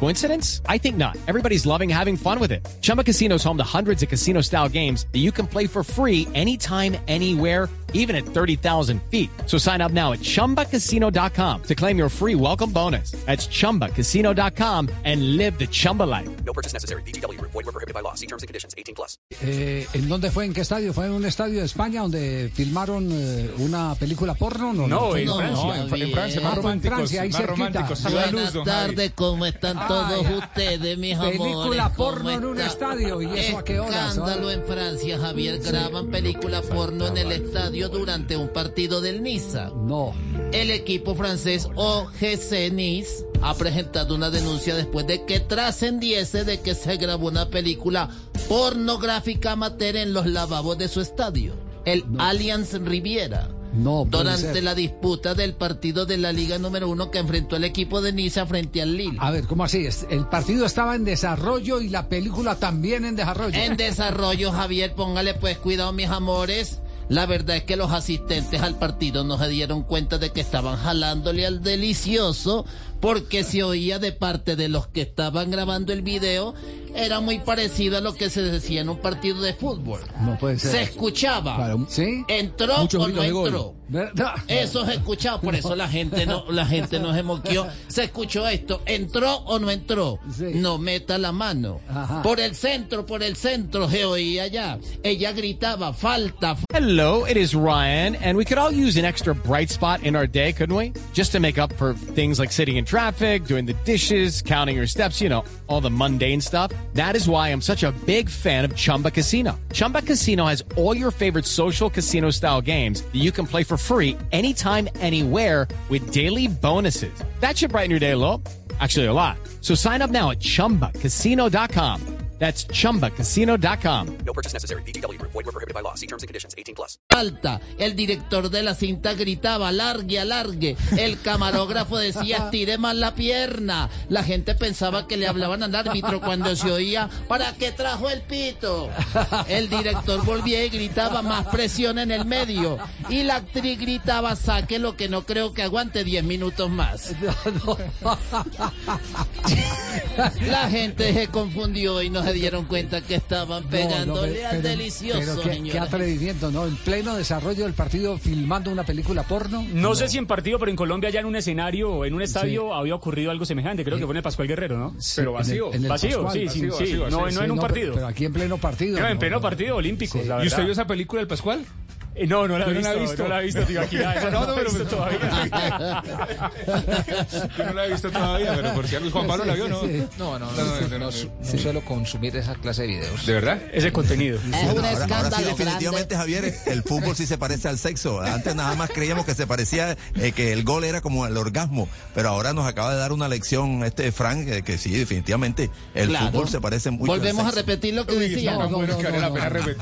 Coincidence? I think not. Everybody's loving having fun with it. Chumba Casino is home to hundreds of casino style games that you can play for free anytime, anywhere, even at 30,000 feet. So sign up now at chumbacasino.com to claim your free welcome bonus. That's chumbacasino.com and live the Chumba life. No purchase necessary. BGW. Void were prohibited by law. See terms and conditions. 18 plus. Eh, ¿En dónde fue? ¿En qué estadio? ¿Fue en un estadio de España donde filmaron eh, una película porno? No, No, en No, Francia, no, en, bien. Francia, más Ah, fue en románticos, ahí más cerquita. románticos. Buenas luz, don Javi. tardes, ¿cómo están todos Ay, ustedes, mis amores? película ¿Cómo porno en un estadio, ¿y eso a qué horas, Escándalo en Francia, Javier. Graban película porno en el estadio durante un partido del Niza. No. El equipo francés OGC Nice ha presentado una denuncia después de que trascendiese de que se grabó una película pornográfica amateur en los lavabos de su estadio, el Allianz Riviera. No, Durante la disputa del partido de la Liga número uno que enfrentó el equipo de Niza frente al Lille. A ver, ¿cómo así? El partido estaba en desarrollo y la película también en desarrollo. En desarrollo, Javier, póngale pues cuidado, mis amores. La verdad es que los asistentes al partido no se dieron cuenta de que estaban jalándole al delicioso porque se oía de parte de los que estaban grabando el video era muy parecido a lo que se decía en un partido de fútbol. No puede ser. Se escuchaba. Claro, ¿Sí? ¿Entró Muchos o no entró? ¿Verdad? Eso por eso la gente no, la gente no se moqueó. Se escuchó esto, ¿entró o no entró? Sí. No meta la mano. Ajá. Por el centro, por el centro, se oía ya. Ella gritaba, falta, Hello, it is Ryan, and we could all use an extra bright spot in our day, couldn't we? Just to make up for things like sitting in traffic, doing the dishes, counting your steps, you know, all the mundane stuff. That is why I'm such a big fan of Chumba Casino. Chumba Casino has all your favorite social casino style games that you can play for free anytime, anywhere with daily bonuses. That should brighten your day a little. Actually, a lot. So sign up now at chumbacasino.com. That's chumbacasino.com. No purchase necessary. BGW. Void were prohibited by law. See terms and conditions. 18 plus. falta. El director de la cinta gritaba, alargue, alargue. El camarógrafo decía, estire más la pierna. La gente pensaba que le hablaban al árbitro cuando se oía, ¿para qué trajo el pito? El director volvía y gritaba, más presión en el medio. Y la actriz gritaba, saque lo que no creo que aguante 10 minutos más. La gente se confundió y no se dieron cuenta que estaban pegándole pero- al delicioso, Pero qué, qué atrevimiento, ¿no? En pleno desarrollo del partido filmando una película porno. No sé si en partido, pero en Colombia ya en un escenario o en un estadio había ocurrido algo semejante. Creo que fue en el Pascual Guerrero, ¿no? Sí, pero en el- vacío. en el vacío, Pascual, sí, vacío, sí, sí. vacío, no, sí, no en un pero- partido. Pero, aquí en pleno partido. No, en no, pleno no. partido olímpico, la ¿Y usted vio esa película del Pascual? Eh, No, no la he Yo no visto, la he visto. no la he visto, tío, aquí esa no, no, pero visto todavía. Yo no la he visto todavía, pero por si Juan Pablo la vio, ¿no? Sí. No, no, no, No, no, no, no, su- no suelo consumir esa clase de videos. ¿De verdad? Ese contenido. Es un Ahora, ahora sí, escándalo definitivamente, grande. Javier, el fútbol sí se parece al sexo. Antes nada más creíamos que se parecía, eh, que el gol era como el orgasmo, pero ahora nos acaba de dar una lección este Frank, eh, que sí, definitivamente, el Claro. fútbol se parece mucho Volvemos al a repetir lo que decía. La.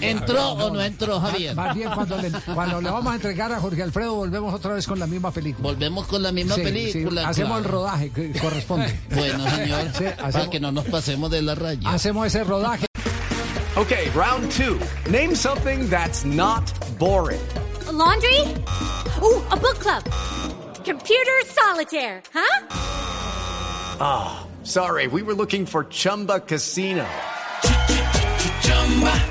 ¿Entró o no entró, Javier? Más bien cuando le, cuando le vamos a entregar a Jorge Alfredo, volvemos otra vez con la misma película. Volvemos con la misma Sí, sí, película. hacemos el claro. rodaje que corresponde. Bueno, señor, Sí, para hacemos- que no nos pasemos de la raya. Hacemos ese rodaje. Okay, round two. Name something that's not boring. A laundry? Ooh, a book club. Computer solitaire, huh? Sorry, we were looking for Chumba Casino.